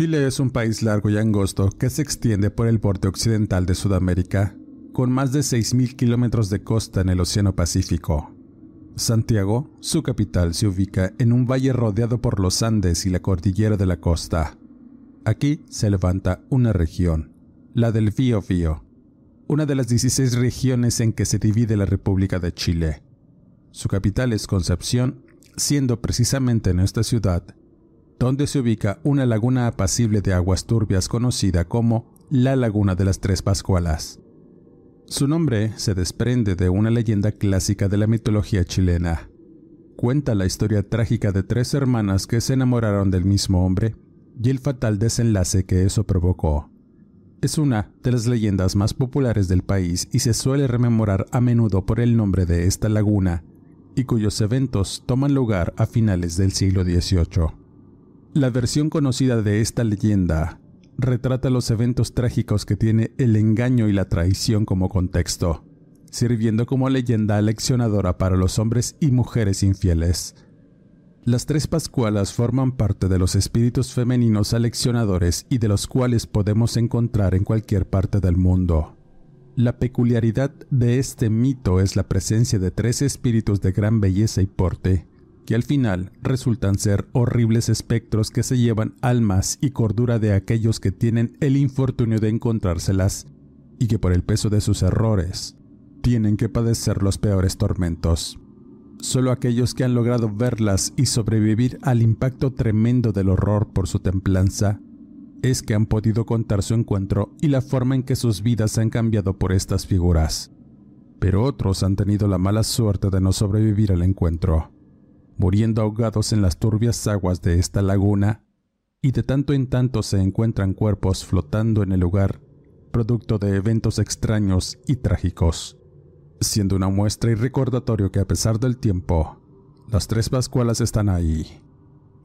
Chile es un país largo y angosto que se extiende por el borde occidental de Sudamérica, con más de 6.000 kilómetros de costa en el Océano Pacífico. Santiago, su capital, se ubica en un valle rodeado por los Andes y la cordillera de la costa. Aquí se levanta una región, la del Biobío, una de las 16 regiones en que se divide la República de Chile. Su capital es Concepción, siendo precisamente en esta ciudad donde se ubica una laguna apacible de aguas turbias conocida como la Laguna de las Tres Pascualas. Su nombre se desprende de una leyenda clásica de la mitología chilena. Cuenta la historia trágica de tres hermanas que se enamoraron del mismo hombre y el fatal desenlace que eso provocó. Es una de las leyendas más populares del país y se suele rememorar a menudo por el nombre de esta laguna, y cuyos eventos toman lugar a finales del siglo XVIII. La versión conocida de esta leyenda retrata los eventos trágicos que tiene el engaño y la traición como contexto, sirviendo como leyenda aleccionadora para los hombres y mujeres infieles. Las tres Pascualas forman parte de los espíritus femeninos aleccionadores y de los cuales podemos encontrar en cualquier parte del mundo. La peculiaridad de este mito es la presencia de tres espíritus de gran belleza y porte, que al final resultan ser horribles espectros que se llevan almas y cordura de aquellos que tienen el infortunio de encontrárselas y que por el peso de sus errores tienen que padecer los peores tormentos. Solo aquellos que han logrado verlas y sobrevivir al impacto tremendo del horror por su templanza es que han podido contar su encuentro y la forma en que sus vidas han cambiado por estas figuras. Pero otros han tenido la mala suerte de no sobrevivir al encuentro muriendo ahogados en las turbias aguas de esta laguna, y de tanto en tanto se encuentran cuerpos flotando en el lugar, producto de eventos extraños y trágicos, siendo una muestra y recordatorio que a pesar del tiempo, las tres Pascualas están ahí,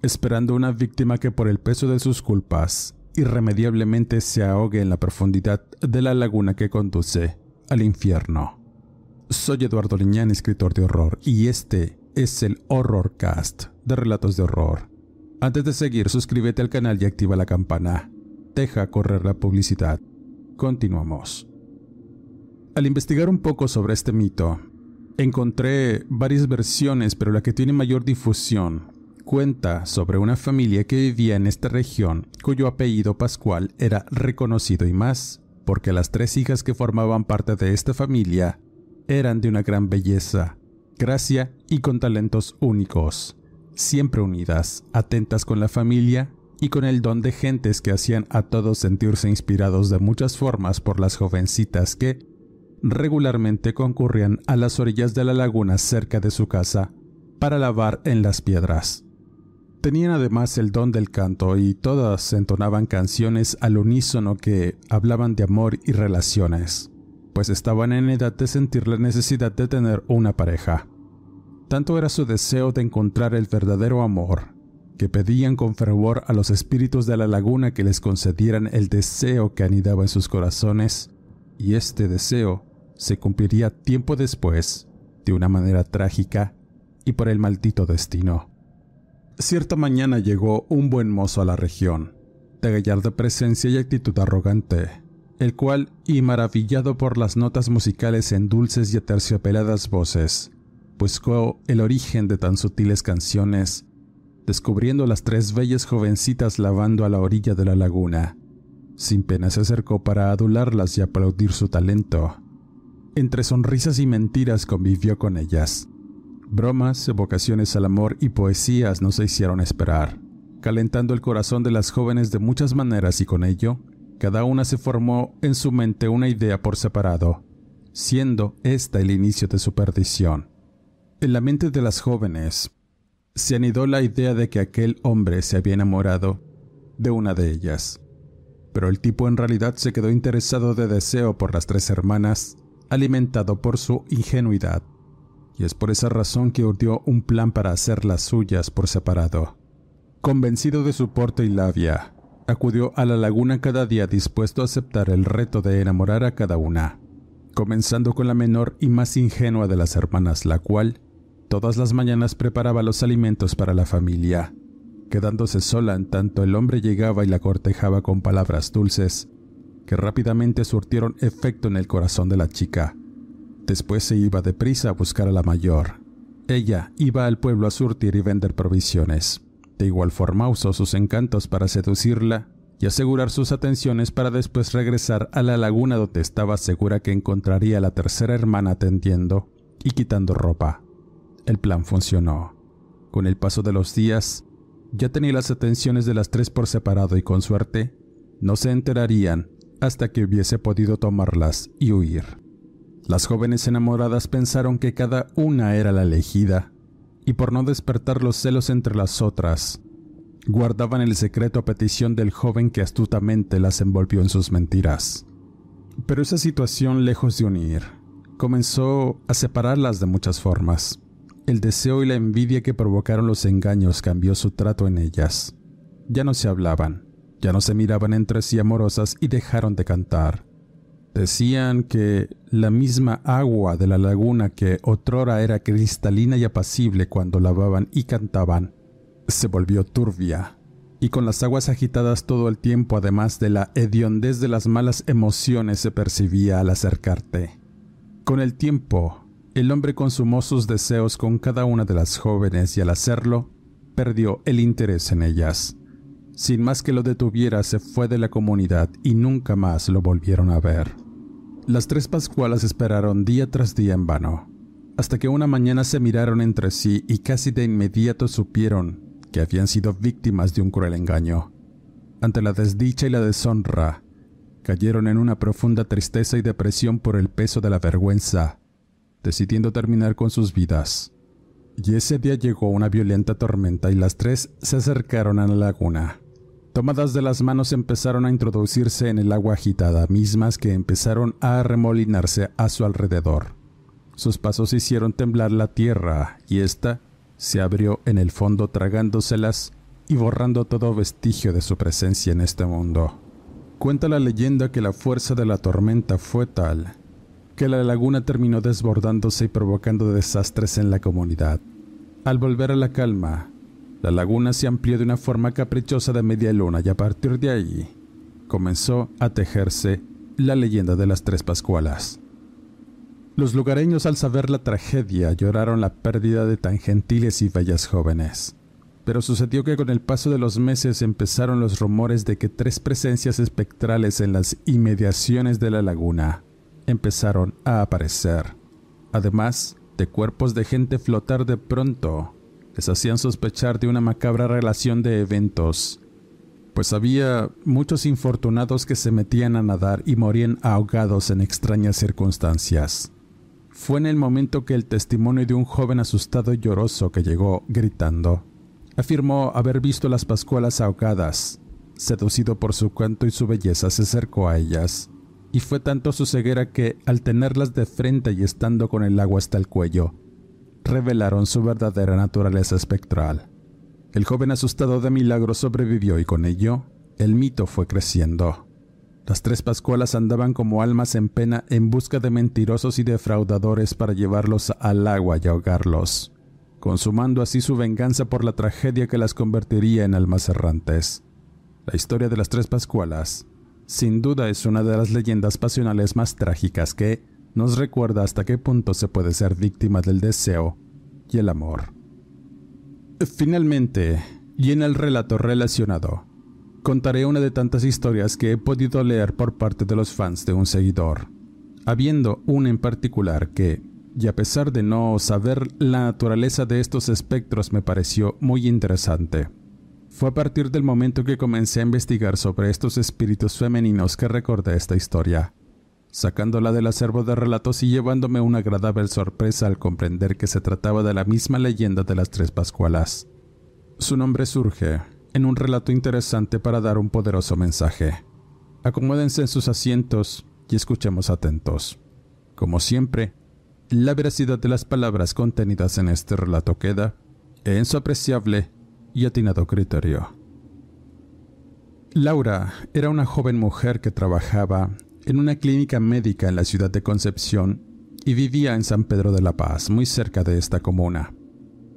esperando una víctima que por el peso de sus culpas irremediablemente se ahogue en la profundidad de la laguna que conduce al infierno. Soy Eduardo Liñán, escritor de horror, y este es el Horrorcast de Relatos de Horror. Antes de seguir, suscríbete al canal y activa la campana. Deja correr la publicidad. Continuamos. Al investigar un poco sobre este mito, encontré varias versiones, pero la que tiene mayor difusión cuenta sobre una familia que vivía en esta región cuyo apellido Pascual era reconocido y más porque las tres hijas que formaban parte de esta familia eran de una gran belleza gracia y con talentos únicos, siempre unidas, atentas con la familia y con el don de gentes que hacían a todos sentirse inspirados de muchas formas por las jovencitas que regularmente concurrían a las orillas de la laguna cerca de su casa para lavar en las piedras. Tenían además el don del canto y todas entonaban canciones al unísono que hablaban de amor y relaciones pues estaban en edad de sentir la necesidad de tener una pareja. Tanto era su deseo de encontrar el verdadero amor, que pedían con fervor a los espíritus de la laguna que les concedieran el deseo que anidaba en sus corazones, y este deseo se cumpliría tiempo después, de una manera trágica y por el maldito destino. Cierta mañana llegó un buen mozo a la región, de gallarda presencia y actitud arrogante, el cual, y maravillado por las notas musicales en dulces y aterciopeladas voces, buscó el origen de tan sutiles canciones, descubriendo las tres bellas jovencitas lavando a la orilla de la laguna. Sin pena se acercó para adularlas y aplaudir su talento. Entre sonrisas y mentiras convivió con ellas, Bromas, evocaciones al amor y poesías no se hicieron esperar, calentando el corazón de las jóvenes de muchas maneras y con ello, cada una se formó en su mente una idea por separado, siendo esta el inicio de su perdición. En la mente de las jóvenes se anidó la idea de que aquel hombre se había enamorado de una de ellas, pero el tipo en realidad se quedó interesado de deseo por las tres hermanas, alimentado por su ingenuidad, y es por esa razón que urdió un plan para hacer las suyas por separado. Convencido de su porte y labia, acudió a la laguna cada día dispuesto a aceptar el reto de enamorar a cada una, comenzando con la menor y más ingenua de las hermanas, la cual todas las mañanas preparaba los alimentos para la familia, quedándose sola en tanto el hombre llegaba y la cortejaba con palabras dulces, que rápidamente surtieron efecto en el corazón de la chica. Después se iba deprisa a buscar a la mayor. Ella iba al pueblo a surtir y vender provisiones. De igual forma usó sus encantos para seducirla y asegurar sus atenciones para después regresar a la laguna donde estaba segura que encontraría a la tercera hermana atendiendo y quitando ropa. El plan funcionó. Con el paso de los días, ya tenía las atenciones de las tres por separado y con suerte, no se enterarían hasta que hubiese podido tomarlas y huir. Las jóvenes enamoradas pensaron que cada una era la elegida y por no despertar los celos entre las otras, guardaban el secreto a petición del joven que astutamente las envolvió en sus mentiras. Pero esa situación, lejos de unir, comenzó a separarlas de muchas formas. El deseo y la envidia que provocaron los engaños cambió su trato en ellas. Ya no se hablaban, ya no se miraban entre sí amorosas y dejaron de cantar. Decían que la misma agua de la laguna que otrora era cristalina y apacible cuando lavaban y cantaban, se volvió turbia, y con las aguas agitadas todo el tiempo, además de la hediondez de las malas emociones, se percibía al acercarte. Con el tiempo, el hombre consumó sus deseos con cada una de las jóvenes y al hacerlo, perdió el interés en ellas. Sin más que lo detuviera, se fue de la comunidad y nunca más lo volvieron a ver. Las tres Pascualas esperaron día tras día en vano, hasta que una mañana se miraron entre sí y casi de inmediato supieron que habían sido víctimas de un cruel engaño. Ante la desdicha y la deshonra, cayeron en una profunda tristeza y depresión por el peso de la vergüenza, decidiendo terminar con sus vidas. Y ese día llegó una violenta tormenta y las tres se acercaron a la laguna. Tomadas de las manos empezaron a introducirse en el agua agitada, mismas que empezaron a arremolinarse a su alrededor. Sus pasos hicieron temblar la tierra y ésta se abrió en el fondo tragándoselas y borrando todo vestigio de su presencia en este mundo. Cuenta la leyenda que la fuerza de la tormenta fue tal que la laguna terminó desbordándose y provocando desastres en la comunidad. Al volver a la calma, la laguna se amplió de una forma caprichosa de media luna y a partir de allí comenzó a tejerse la leyenda de las tres Pascualas. Los lugareños al saber la tragedia lloraron la pérdida de tan gentiles y bellas jóvenes. Pero sucedió que con el paso de los meses empezaron los rumores de que tres presencias espectrales en las inmediaciones de la laguna empezaron a aparecer, además de cuerpos de gente flotar de pronto les hacían sospechar de una macabra relación de eventos, pues había muchos infortunados que se metían a nadar y morían ahogados en extrañas circunstancias. Fue en el momento que el testimonio de un joven asustado y lloroso que llegó gritando, afirmó haber visto las pascualas ahogadas. Seducido por su canto y su belleza, se acercó a ellas, y fue tanto su ceguera que, al tenerlas de frente y estando con el agua hasta el cuello, revelaron su verdadera naturaleza espectral. El joven asustado de milagro sobrevivió y con ello el mito fue creciendo. Las tres Pascualas andaban como almas en pena en busca de mentirosos y defraudadores para llevarlos al agua y ahogarlos, consumando así su venganza por la tragedia que las convertiría en almas errantes. La historia de las tres Pascualas, sin duda, es una de las leyendas pasionales más trágicas que, nos recuerda hasta qué punto se puede ser víctima del deseo y el amor. Finalmente, y en el relato relacionado, contaré una de tantas historias que he podido leer por parte de los fans de un seguidor, habiendo una en particular que, y a pesar de no saber la naturaleza de estos espectros me pareció muy interesante. Fue a partir del momento que comencé a investigar sobre estos espíritus femeninos que recordé esta historia, sacándola del acervo de relatos y llevándome una agradable sorpresa al comprender que se trataba de la misma leyenda de las tres Pascualas. Su nombre surge en un relato interesante para dar un poderoso mensaje. Acomódense en sus asientos y escuchemos atentos. Como siempre, la veracidad de las palabras contenidas en este relato queda en su apreciable y atinado criterio. Laura era una joven mujer que trabajaba en una clínica médica en la ciudad de Concepción y vivía en San Pedro de la Paz, muy cerca de esta comuna.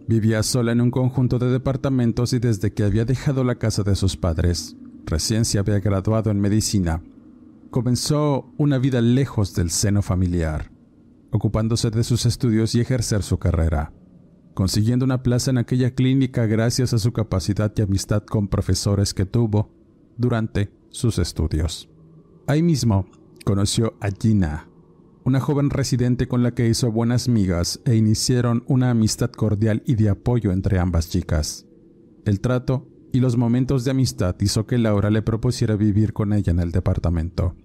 Vivía sola en un conjunto de departamentos y desde que había dejado la casa de sus padres, recién se había graduado en medicina, comenzó una vida lejos del seno familiar, ocupándose de sus estudios y ejercer su carrera consiguiendo una plaza en aquella clínica gracias a su capacidad y amistad con profesores que tuvo durante sus estudios. Ahí mismo conoció a Gina, una joven residente con la que hizo buenas migas e iniciaron una amistad cordial y de apoyo entre ambas chicas. El trato y los momentos de amistad hizo que Laura le propusiera vivir con ella en el departamento.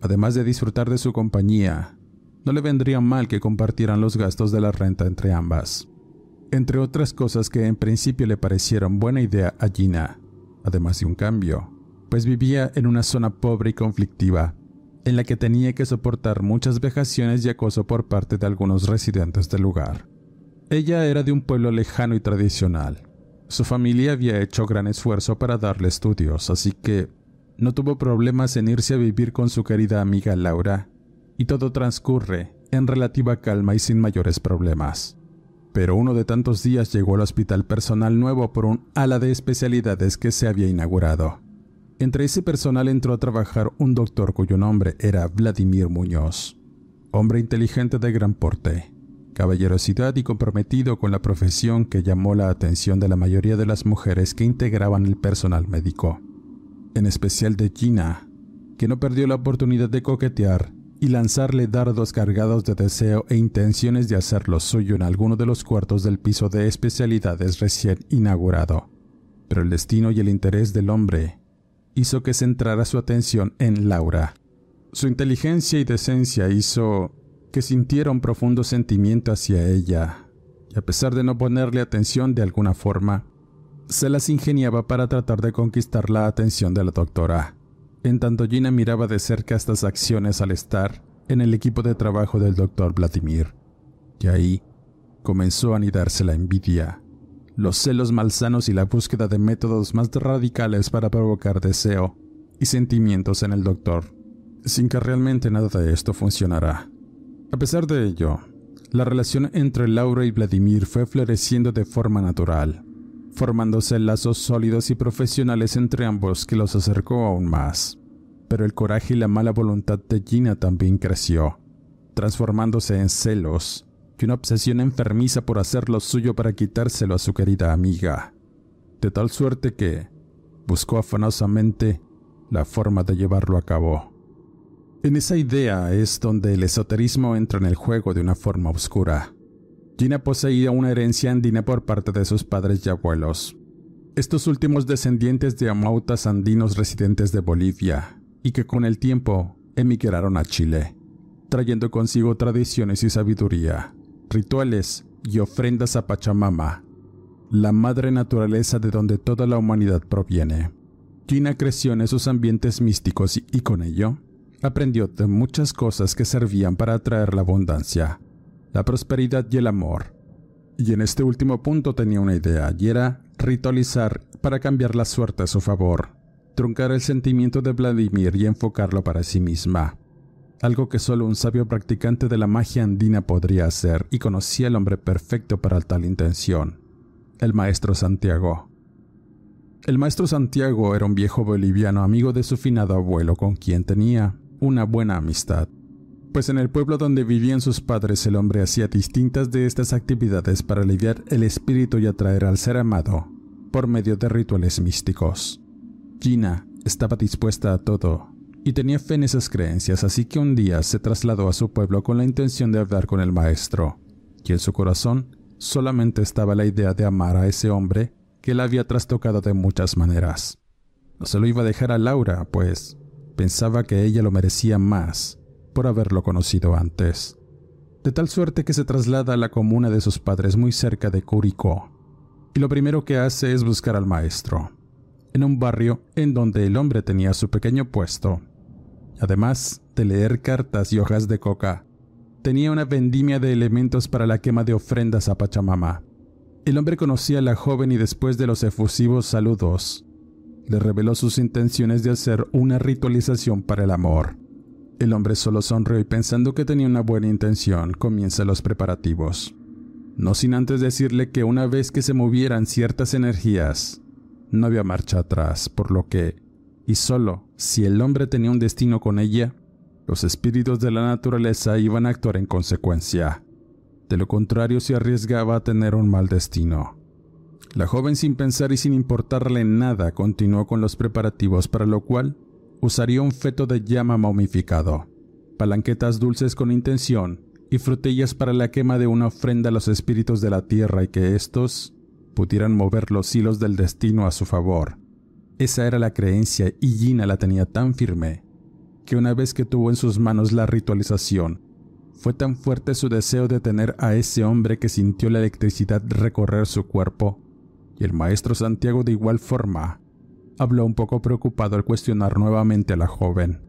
Además de disfrutar de su compañía, no le vendría mal que compartieran los gastos de la renta entre ambas entre otras cosas que en principio le parecieron buena idea a Gina, además de un cambio, pues vivía en una zona pobre y conflictiva, en la que tenía que soportar muchas vejaciones y acoso por parte de algunos residentes del lugar. Ella era de un pueblo lejano y tradicional. Su familia había hecho gran esfuerzo para darle estudios, así que no tuvo problemas en irse a vivir con su querida amiga Laura, y todo transcurre en relativa calma y sin mayores problemas pero uno de tantos días llegó al hospital personal nuevo por un ala de especialidades que se había inaugurado. Entre ese personal entró a trabajar un doctor cuyo nombre era Vladimir Muñoz, hombre inteligente de gran porte, caballerosidad y comprometido con la profesión que llamó la atención de la mayoría de las mujeres que integraban el personal médico, en especial de Gina, que no perdió la oportunidad de coquetear y lanzarle dardos cargados de deseo e intenciones de hacer lo suyo en alguno de los cuartos del piso de especialidades recién inaugurado. Pero el destino y el interés del hombre hizo que centrara su atención en Laura. Su inteligencia y decencia hizo que sintiera un profundo sentimiento hacia ella, y a pesar de no ponerle atención de alguna forma, se las ingeniaba para tratar de conquistar la atención de la doctora en tanto Gina miraba de cerca estas acciones al estar en el equipo de trabajo del doctor Vladimir. Y ahí comenzó a anidarse la envidia, los celos malsanos y la búsqueda de métodos más radicales para provocar deseo y sentimientos en el doctor, sin que realmente nada de esto funcionara. A pesar de ello, la relación entre Laura y Vladimir fue floreciendo de forma natural formándose lazos sólidos y profesionales entre ambos que los acercó aún más. Pero el coraje y la mala voluntad de Gina también creció, transformándose en celos una obsesión enfermiza por hacer lo suyo para quitárselo a su querida amiga, de tal suerte que buscó afanosamente la forma de llevarlo a cabo. En esa idea es donde el esoterismo entra en el juego de una forma oscura Gina poseía una herencia andina por parte de sus padres y abuelos. Estos últimos descendientes de amautas andinos residentes de Bolivia, y que con el tiempo emigraron a Chile, trayendo consigo tradiciones y sabiduría, rituales y ofrendas a Pachamama, la madre naturaleza de donde toda la humanidad proviene. Gina creció en esos ambientes místicos y, con ello aprendió de muchas cosas que servían para atraer la abundancia la prosperidad y el amor. Y en este último punto tenía una idea, y era ritualizar para cambiar la suerte a su favor, truncar el sentimiento de Vladimir y enfocarlo para sí misma. Algo que solo un sabio practicante de la magia andina podría hacer, y conocía al hombre perfecto para tal intención, el maestro Santiago. El maestro Santiago era un viejo boliviano amigo de su finado abuelo con quien tenía una buena amistad pues en el pueblo donde vivían sus padres el hombre hacía distintas de estas actividades para aliviar el espíritu y atraer al ser amado por medio de rituales místicos. Gina estaba dispuesta a todo y tenía fe en esas creencias, así que un día se trasladó a su pueblo con la intención de hablar con el maestro, y en su corazón solamente estaba la idea de amar a ese hombre que la había trastocado de muchas maneras. No se lo iba a dejar a Laura, pues pensaba que ella lo merecía más por haberlo conocido antes. De tal suerte que se traslada a la comuna de sus padres muy cerca de Curicó, y lo primero que hace es buscar al maestro, en un barrio en donde el hombre tenía su pequeño puesto. Además de leer cartas y hojas de coca, tenía una vendimia de elementos para la quema de ofrendas a Pachamama. El hombre conocía a la joven y después de los efusivos saludos, le reveló sus intenciones de hacer una ritualización para el amor. El hombre solo sonrió y pensando que tenía una buena intención, comienza los preparativos. No sin antes decirle que una vez que se movieran ciertas energías, no había marcha atrás, por lo que, y solo si el hombre tenía un destino con ella, los espíritus de la naturaleza iban a actuar en consecuencia. De lo contrario se arriesgaba a tener un mal destino. La joven sin pensar y sin importarle nada continuó con los preparativos para lo cual usaría un feto de llama momificado, palanquetas dulces con intención y frutillas para la quema de una ofrenda a los espíritus de la tierra y que éstos pudieran mover los hilos del destino a su favor. Esa era la creencia y Gina la tenía tan firme que una vez que tuvo en sus manos la ritualización, fue tan fuerte su deseo de tener a ese hombre que sintió la electricidad recorrer su cuerpo y el maestro Santiago de igual forma habló un poco preocupado al cuestionar nuevamente a la joven.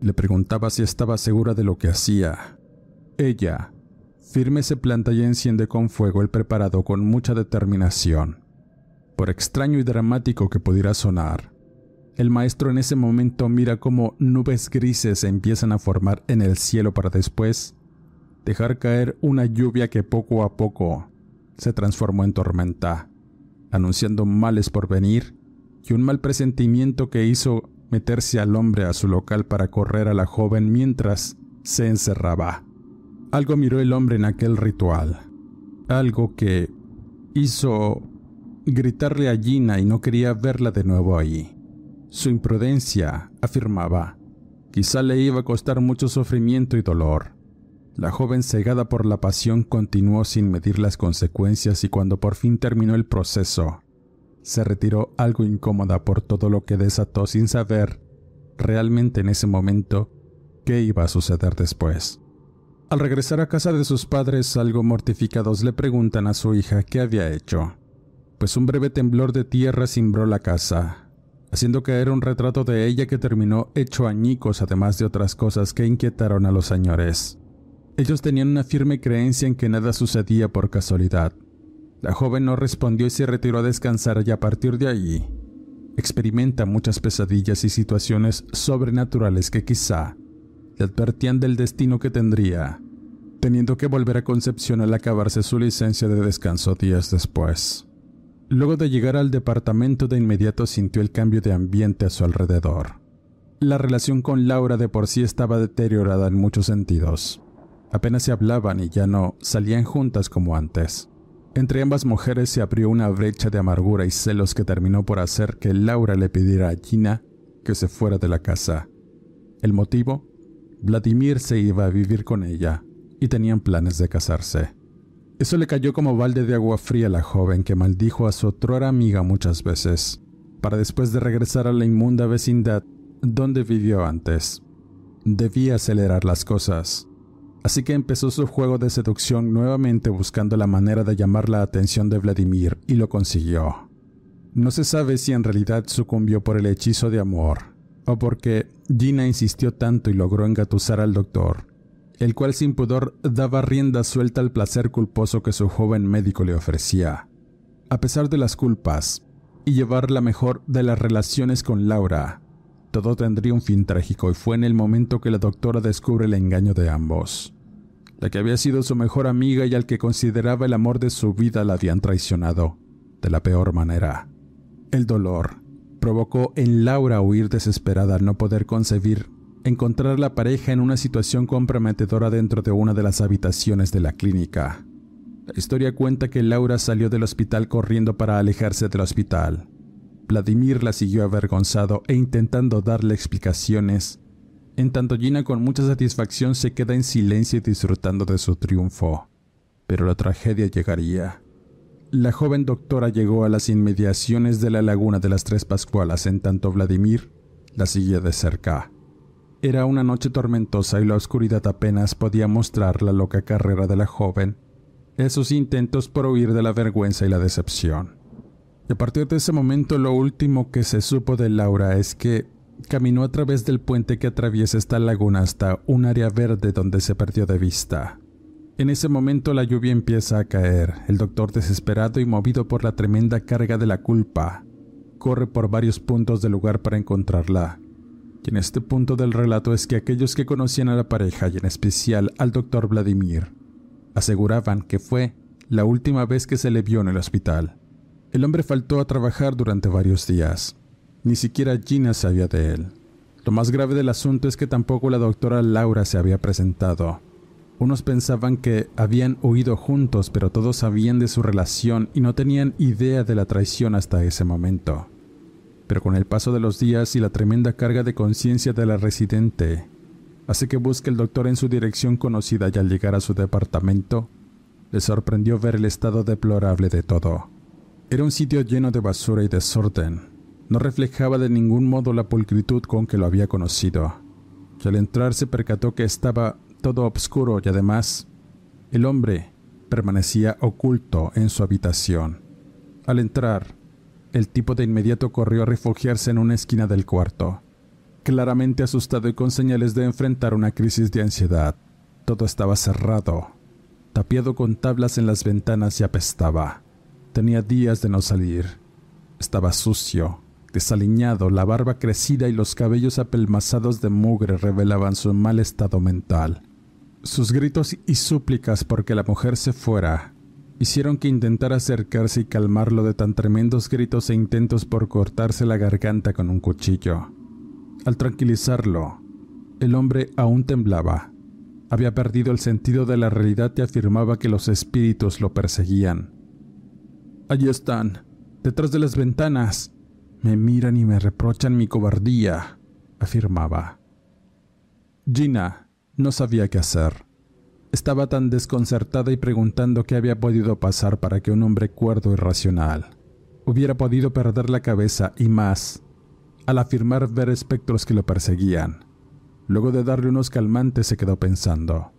Le preguntaba si estaba segura de lo que hacía. Ella, firme se planta y enciende con fuego el preparado con mucha determinación. Por extraño y dramático que pudiera sonar, el maestro en ese momento mira cómo nubes grises se empiezan a formar en el cielo para después dejar caer una lluvia que poco a poco se transformó en tormenta anunciando males por venir y un mal presentimiento que hizo meterse al hombre a su local para correr a la joven mientras se encerraba. Algo miró el hombre en aquel ritual, algo que hizo gritarle a Gina y no quería verla de nuevo ahí. Su imprudencia, afirmaba, quizá le iba a costar mucho sufrimiento y dolor. La joven cegada por la pasión continuó sin medir las consecuencias y cuando por fin terminó el proceso, se retiró algo incómoda por todo lo que desató sin saber realmente en ese momento qué iba a suceder después. Al regresar a casa de sus padres, algo mortificados le preguntan a su hija qué había hecho, pues un breve temblor de tierra cimbró la casa, haciendo caer un retrato de ella que terminó hecho añicos además de otras cosas que inquietaron a los señores. Ellos tenían una firme creencia en que nada sucedía por casualidad. La joven no respondió y se retiró a descansar y a partir de allí experimenta muchas pesadillas y situaciones sobrenaturales que quizá le advertían del destino que tendría, teniendo que volver a Concepción al acabarse su licencia de descanso días después. Luego de llegar al departamento de inmediato sintió el cambio de ambiente a su alrededor. La relación con Laura de por sí estaba deteriorada en muchos sentidos. Apenas se hablaban y ya no salían juntas como antes. Entre ambas mujeres se abrió una brecha de amargura y celos que terminó por hacer que Laura le pidiera a Gina que se fuera de la casa. El motivo, Vladimir se iba a vivir con ella y tenían planes de casarse. Eso le cayó como balde de agua fría a la joven que maldijo a su otrora amiga muchas veces, para después de regresar a la inmunda vecindad donde vivió antes. Debía acelerar las cosas así que empezó su juego de seducción nuevamente buscando la manera de llamar la atención de Vladimir y lo consiguió. No se sabe si en realidad sucumbió por el hechizo de amor o porque Gina insistió tanto y logró engatusar al doctor, el cual sin pudor daba rienda suelta al placer culposo que su joven médico le ofrecía. A pesar de las culpas y llevar la mejor de las relaciones con Laura, todo tendría un fin trágico y fue en el momento que la doctora descubre el engaño de ambos. La que había sido su mejor amiga y al que consideraba el amor de su vida la habían traicionado, de la peor manera. El dolor provocó en Laura huir desesperada al no poder concebir encontrar la pareja en una situación comprometedora dentro de una de las habitaciones de la clínica. La historia cuenta que Laura salió del hospital corriendo para alejarse del hospital. Vladimir la siguió avergonzado e intentando darle explicaciones en tanto Gina con mucha satisfacción se queda en silencio y disfrutando de su triunfo. Pero la tragedia llegaría. La joven doctora llegó a las inmediaciones de la laguna de las Tres Pascualas en tanto Vladimir la seguía de cerca. Era una noche tormentosa y la oscuridad apenas podía mostrar la loca carrera de la joven, esos intentos por huir de la vergüenza y la decepción. Y a partir de ese momento lo último que se supo de Laura es que caminó a través del puente que atraviesa esta laguna hasta un área verde donde se perdió de vista. En ese momento la lluvia empieza a caer. El doctor, desesperado y movido por la tremenda carga de la culpa, corre por varios puntos del lugar para encontrarla. Y en este punto del relato es que aquellos que conocían a la pareja y en especial al doctor Vladimir aseguraban que fue la última vez que se le vio en el hospital. El hombre faltó a trabajar durante varios días. Ni siquiera Gina sabía de él. Lo más grave del asunto es que tampoco la doctora Laura se había presentado. Unos pensaban que habían huido juntos, pero todos sabían de su relación y no tenían idea de la traición hasta ese momento. Pero con el paso de los días y la tremenda carga de conciencia de la residente, hace que busque el doctor en su dirección conocida y al llegar a su departamento, le sorprendió ver el estado deplorable de todo. Era un sitio lleno de basura y desorden, no reflejaba de ningún modo la pulcritud con que lo había conocido. Y al entrar se percató que estaba todo oscuro y además el hombre permanecía oculto en su habitación. Al entrar, el tipo de inmediato corrió a refugiarse en una esquina del cuarto, claramente asustado y con señales de enfrentar una crisis de ansiedad. Todo estaba cerrado, tapiado con tablas en las ventanas y apestaba. Tenía días de no salir. Estaba sucio, desaliñado, la barba crecida y los cabellos apelmazados de mugre revelaban su mal estado mental. Sus gritos y súplicas porque la mujer se fuera hicieron que intentara acercarse y calmarlo de tan tremendos gritos e intentos por cortarse la garganta con un cuchillo. Al tranquilizarlo, el hombre aún temblaba. Había perdido el sentido de la realidad y afirmaba que los espíritus lo perseguían. Allí están, detrás de las ventanas, me miran y me reprochan mi cobardía, afirmaba. Gina no sabía qué hacer. Estaba tan desconcertada y preguntando qué había podido pasar para que un hombre cuerdo y racional hubiera podido perder la cabeza y más al afirmar ver espectros que lo perseguían. Luego de darle unos calmantes se quedó pensando.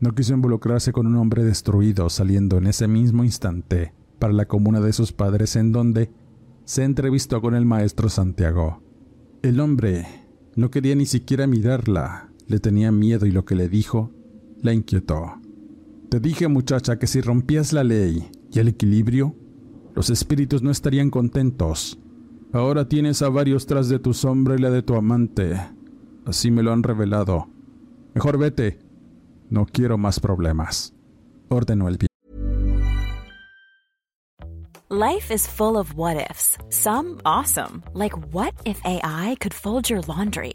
No quiso involucrarse con un hombre destruido saliendo en ese mismo instante para la comuna de sus padres en donde se entrevistó con el maestro Santiago. El hombre no quería ni siquiera mirarla, le tenía miedo y lo que le dijo la inquietó. Te dije muchacha que si rompías la ley y el equilibrio, los espíritus no estarían contentos. Ahora tienes a varios tras de tu sombra y la de tu amante. Así me lo han revelado. Mejor vete. No quiero más problemas. Ordenó el bien. Life is full of what ifs. Some awesome, like what if AI could fold your laundry?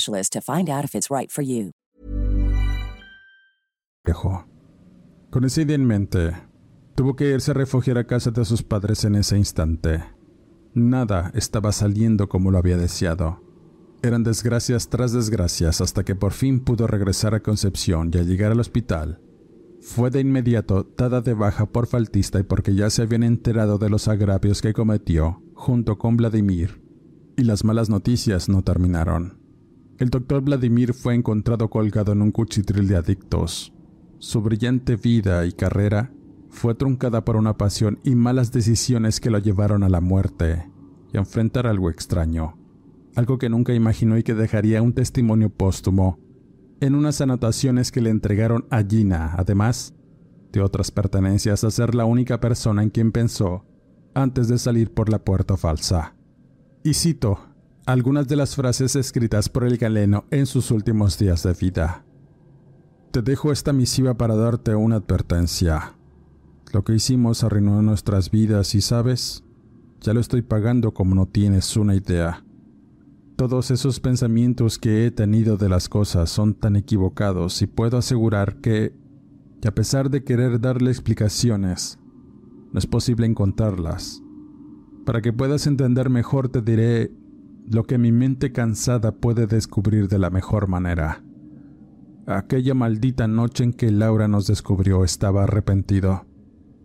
to find out if it's right for you. Con en mente, Tuvo que irse a refugiar a casa de sus padres en ese instante. Nada estaba saliendo como lo había deseado. Eran desgracias tras desgracias hasta que por fin pudo regresar a Concepción y al llegar al hospital. Fue de inmediato dada de baja por faltista y porque ya se habían enterado de los agravios que cometió junto con Vladimir. Y las malas noticias no terminaron. El doctor Vladimir fue encontrado colgado en un cuchitril de adictos. Su brillante vida y carrera fue truncada por una pasión y malas decisiones que lo llevaron a la muerte y a enfrentar algo extraño, algo que nunca imaginó y que dejaría un testimonio póstumo en unas anotaciones que le entregaron a Gina, además de otras pertenencias a ser la única persona en quien pensó antes de salir por la puerta falsa. Y cito algunas de las frases escritas por el galeno en sus últimos días de vida. Te dejo esta misiva para darte una advertencia. Lo que hicimos arruinó nuestras vidas y sabes, ya lo estoy pagando como no tienes una idea. Todos esos pensamientos que he tenido de las cosas son tan equivocados y puedo asegurar que, y a pesar de querer darle explicaciones, no es posible encontrarlas. Para que puedas entender mejor te diré lo que mi mente cansada puede descubrir de la mejor manera. Aquella maldita noche en que Laura nos descubrió estaba arrepentido.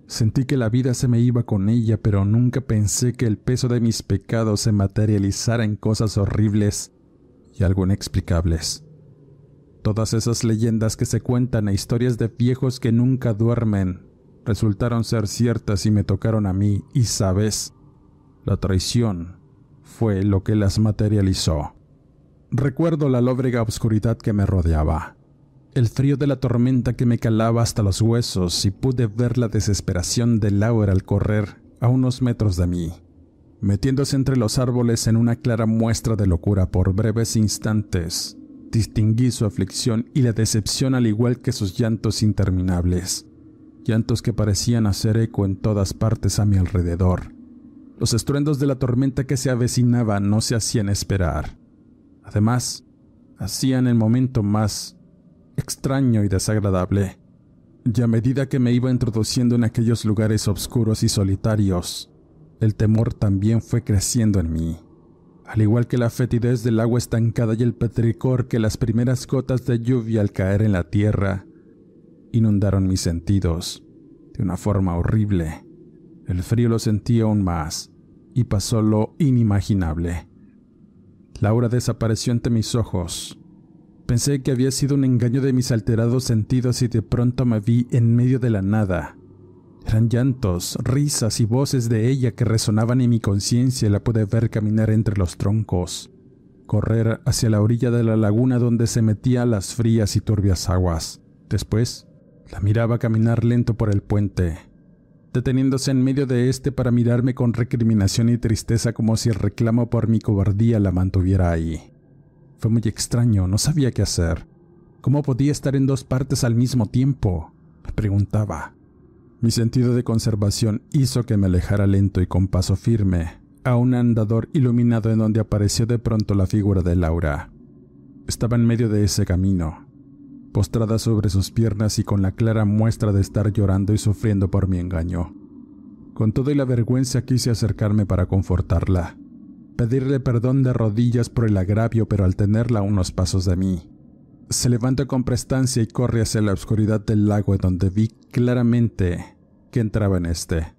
Sentí que la vida se me iba con ella, pero nunca pensé que el peso de mis pecados se materializara en cosas horribles y algo inexplicables. Todas esas leyendas que se cuentan e historias de viejos que nunca duermen resultaron ser ciertas y me tocaron a mí, y sabes, la traición fue lo que las materializó. Recuerdo la lóbrega oscuridad que me rodeaba el frío de la tormenta que me calaba hasta los huesos y pude ver la desesperación de Laura al correr a unos metros de mí, metiéndose entre los árboles en una clara muestra de locura por breves instantes. Distinguí su aflicción y la decepción al igual que sus llantos interminables, llantos que parecían hacer eco en todas partes a mi alrededor. Los estruendos de la tormenta que se avecinaba no se hacían esperar. Además, hacían el momento más extraño y desagradable. Y a medida que me iba introduciendo en aquellos lugares oscuros y solitarios, el temor también fue creciendo en mí. Al igual que la fetidez del agua estancada y el petricor que las primeras gotas de lluvia al caer en la tierra inundaron mis sentidos de una forma horrible. El frío lo sentí aún más y pasó lo inimaginable. Laura desapareció ante mis ojos Pensé que había sido un engaño de mis alterados sentidos y de pronto me vi en medio de la nada. Eran llantos, risas y voces de ella que resonaban en mi conciencia y la pude ver caminar entre los troncos, correr hacia la orilla de la laguna donde se metía las frías y turbias aguas. Después, la miraba caminar lento por el puente, deteniéndose en medio de este para mirarme con recriminación y tristeza como si el reclamo por mi cobardía la mantuviera ahí. Fue muy extraño, no sabía qué hacer. ¿Cómo podía estar en dos partes al mismo tiempo? Me preguntaba. Mi sentido de conservación hizo que me alejara lento y con paso firme a un andador iluminado en donde apareció de pronto la figura de Laura. Estaba en medio de ese camino, postrada sobre sus piernas y con la clara muestra de estar llorando y sufriendo por mi engaño. Con todo y la vergüenza quise acercarme para confortarla pedirle perdón de rodillas por el agravio, pero al tenerla a unos pasos de mí. Se levanta con prestancia y corre hacia la oscuridad del lago donde vi claramente que entraba en este.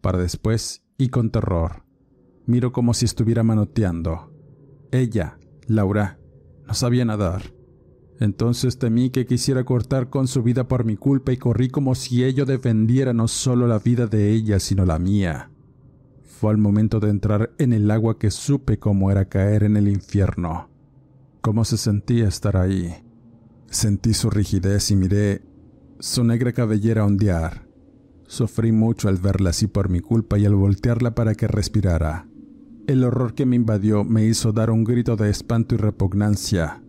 Para después, y con terror, miro como si estuviera manoteando. Ella, Laura, no sabía nadar. Entonces temí que quisiera cortar con su vida por mi culpa y corrí como si ello defendiera no solo la vida de ella, sino la mía. Fue al momento de entrar en el agua que supe cómo era caer en el infierno, cómo se sentía estar ahí. Sentí su rigidez y miré su negra cabellera ondear. Sufrí mucho al verla así por mi culpa y al voltearla para que respirara. El horror que me invadió me hizo dar un grito de espanto y repugnancia.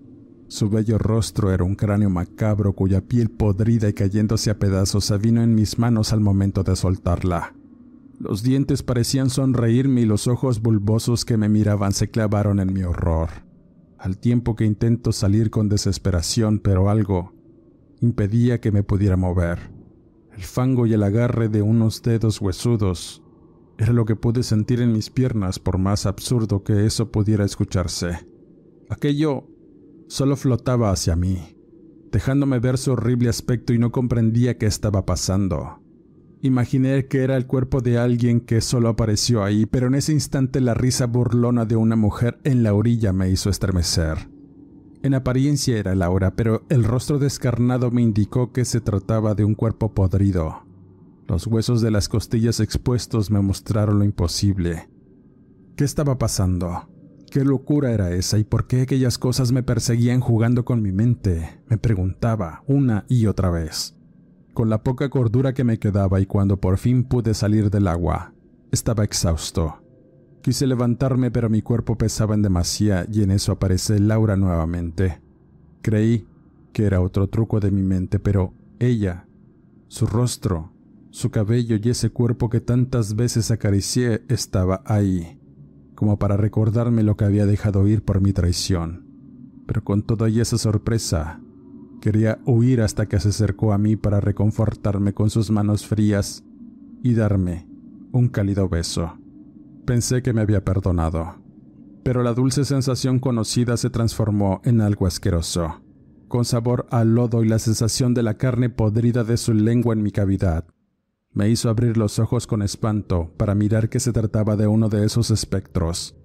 Su bello rostro era un cráneo macabro cuya piel podrida y cayéndose a pedazos se vino en mis manos al momento de soltarla. Los dientes parecían sonreírme y los ojos bulbosos que me miraban se clavaron en mi horror, al tiempo que intento salir con desesperación, pero algo impedía que me pudiera mover. el fango y el agarre de unos dedos huesudos. Era lo que pude sentir en mis piernas por más absurdo que eso pudiera escucharse. Aquello solo flotaba hacia mí, dejándome ver su horrible aspecto y no comprendía qué estaba pasando. Imaginé que era el cuerpo de alguien que solo apareció ahí, pero en ese instante la risa burlona de una mujer en la orilla me hizo estremecer. En apariencia era Laura, pero el rostro descarnado me indicó que se trataba de un cuerpo podrido. Los huesos de las costillas expuestos me mostraron lo imposible. ¿Qué estaba pasando? ¿Qué locura era esa y por qué aquellas cosas me perseguían jugando con mi mente? Me preguntaba una y otra vez. Con la poca cordura que me quedaba y cuando por fin pude salir del agua, estaba exhausto. Quise levantarme, pero mi cuerpo pesaba en demasía y en eso aparece Laura nuevamente. Creí que era otro truco de mi mente, pero ella, su rostro, su cabello y ese cuerpo que tantas veces acaricié estaba ahí, como para recordarme lo que había dejado ir por mi traición. Pero con toda esa sorpresa, quería huir hasta que se acercó a mí para reconfortarme con sus manos frías y darme un cálido beso. Pensé que me había perdonado, pero la dulce sensación conocida se transformó en algo asqueroso, con sabor a lodo y la sensación de la carne podrida de su lengua en mi cavidad. Me hizo abrir los ojos con espanto para mirar que se trataba de uno de esos espectros.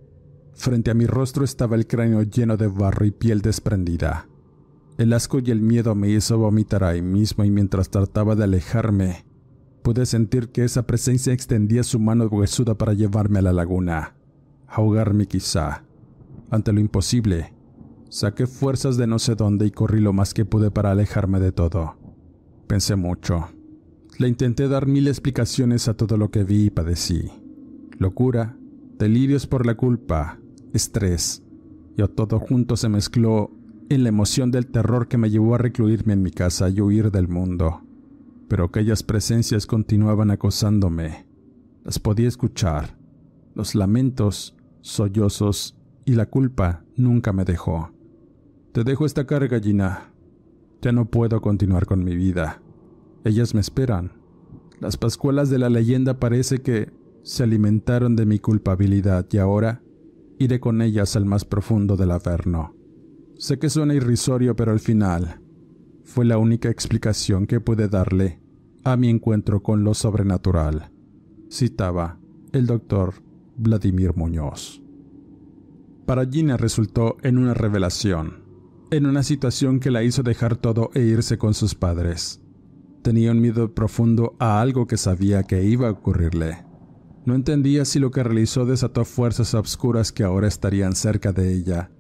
Frente a mi rostro estaba el cráneo lleno de barro y piel desprendida. El asco y el miedo me hizo vomitar ahí mismo y mientras trataba de alejarme, Pude sentir que esa presencia extendía su mano huesuda para llevarme a la laguna, ahogarme quizá. Ante lo imposible, saqué fuerzas de no sé dónde y corrí lo más que pude para alejarme de todo. Pensé mucho. Le intenté dar mil explicaciones a todo lo que vi y padecí. Locura, delirios por la culpa, estrés, y todo junto se mezcló en la emoción del terror que me llevó a recluirme en mi casa y huir del mundo pero aquellas presencias continuaban acosándome. Las podía escuchar. Los lamentos, sollozos y la culpa nunca me dejó. Te dejo esta carga, Gina. Ya no puedo continuar con mi vida. Ellas me esperan. Las pascualas de la leyenda parece que se alimentaron de mi culpabilidad y ahora iré con ellas al más profundo del averno. Sé que suena irrisorio, pero al final fue la única explicación que pude darle a mi encuentro con lo sobrenatural, citaba el doctor Vladimir Muñoz. Para Gina resultó en una revelación, en una situación que la hizo dejar todo e irse con sus padres. Tenía un miedo profundo a algo que sabía que iba a ocurrirle. No entendía si lo que realizó desató fuerzas obscuras que ahora estarían cerca de ella,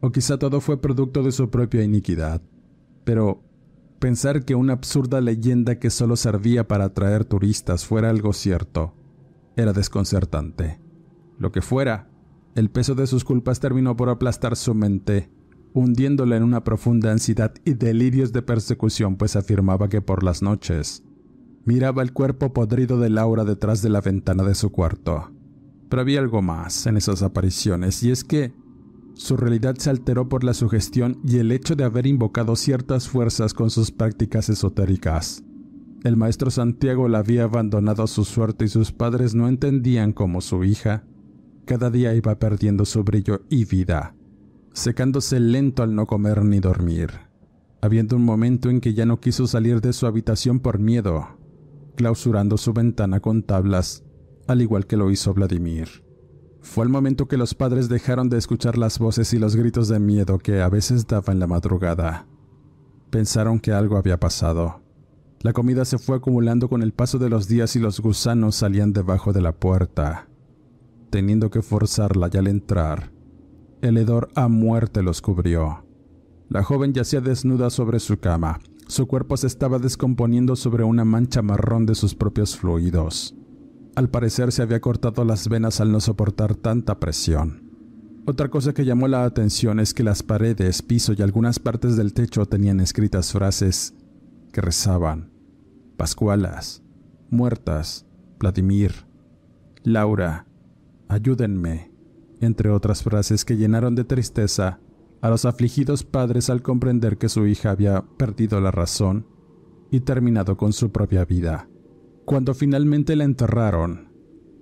o quizá todo fue producto de su propia iniquidad. Pero Pensar que una absurda leyenda que solo servía para atraer turistas fuera algo cierto era desconcertante. Lo que fuera, el peso de sus culpas terminó por aplastar su mente, hundiéndola en una profunda ansiedad y delirios de persecución, pues afirmaba que por las noches miraba el cuerpo podrido de Laura detrás de la ventana de su cuarto. Pero había algo más en esas apariciones, y es que su realidad se alteró por la sugestión y el hecho de haber invocado ciertas fuerzas con sus prácticas esotéricas. El maestro Santiago la había abandonado a su suerte y sus padres no entendían cómo su hija cada día iba perdiendo su brillo y vida, secándose lento al no comer ni dormir, habiendo un momento en que ya no quiso salir de su habitación por miedo, clausurando su ventana con tablas, al igual que lo hizo Vladimir. Fue el momento que los padres dejaron de escuchar las voces y los gritos de miedo que a veces daban en la madrugada. Pensaron que algo había pasado. La comida se fue acumulando con el paso de los días y los gusanos salían debajo de la puerta, teniendo que forzarla y al entrar, el hedor a muerte los cubrió. La joven yacía desnuda sobre su cama. Su cuerpo se estaba descomponiendo sobre una mancha marrón de sus propios fluidos. Al parecer se había cortado las venas al no soportar tanta presión. Otra cosa que llamó la atención es que las paredes, piso y algunas partes del techo tenían escritas frases que rezaban. Pascualas, muertas, Vladimir, Laura, ayúdenme, entre otras frases que llenaron de tristeza a los afligidos padres al comprender que su hija había perdido la razón y terminado con su propia vida. Cuando finalmente la enterraron,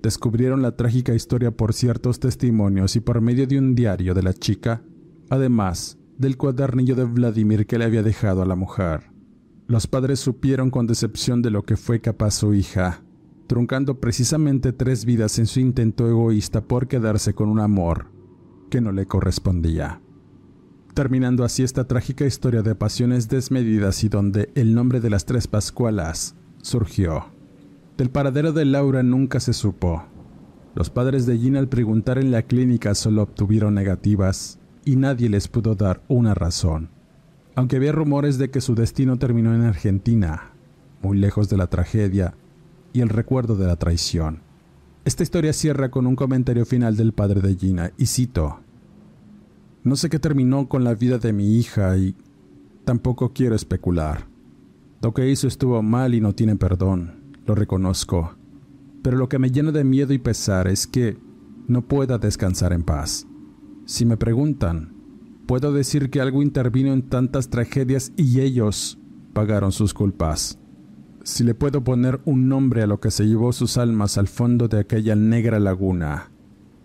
descubrieron la trágica historia por ciertos testimonios y por medio de un diario de la chica, además del cuadernillo de Vladimir que le había dejado a la mujer. Los padres supieron con decepción de lo que fue capaz su hija, truncando precisamente tres vidas en su intento egoísta por quedarse con un amor que no le correspondía. Terminando así esta trágica historia de pasiones desmedidas y donde el nombre de las tres Pascualas surgió. Del paradero de Laura nunca se supo. Los padres de Gina al preguntar en la clínica solo obtuvieron negativas y nadie les pudo dar una razón aunque había rumores de que su destino terminó en Argentina, muy lejos de la tragedia y el recuerdo de la traición. Esta historia cierra con un comentario final del padre de Gina, y cito, No sé qué terminó con la vida de mi hija y tampoco quiero especular. Lo que hizo estuvo mal y no tiene perdón, lo reconozco, pero lo que me llena de miedo y pesar es que no pueda descansar en paz. Si me preguntan, puedo decir que algo intervino en tantas tragedias y ellos pagaron sus culpas. Si le puedo poner un nombre a lo que se llevó sus almas al fondo de aquella negra laguna,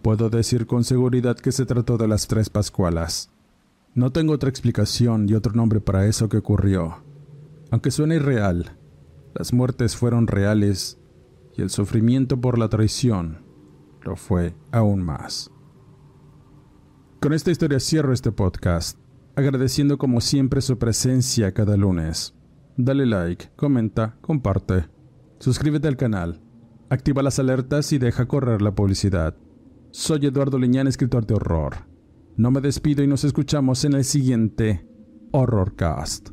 puedo decir con seguridad que se trató de las tres Pascualas. No tengo otra explicación y otro nombre para eso que ocurrió. Aunque suene irreal, las muertes fueron reales y el sufrimiento por la traición lo fue aún más. Con esta historia cierro este podcast, agradeciendo como siempre su presencia cada lunes. Dale like, comenta, comparte. Suscríbete al canal, activa las alertas y deja correr la publicidad. Soy Eduardo Liñán, escritor de horror. No me despido y nos escuchamos en el siguiente Horrorcast.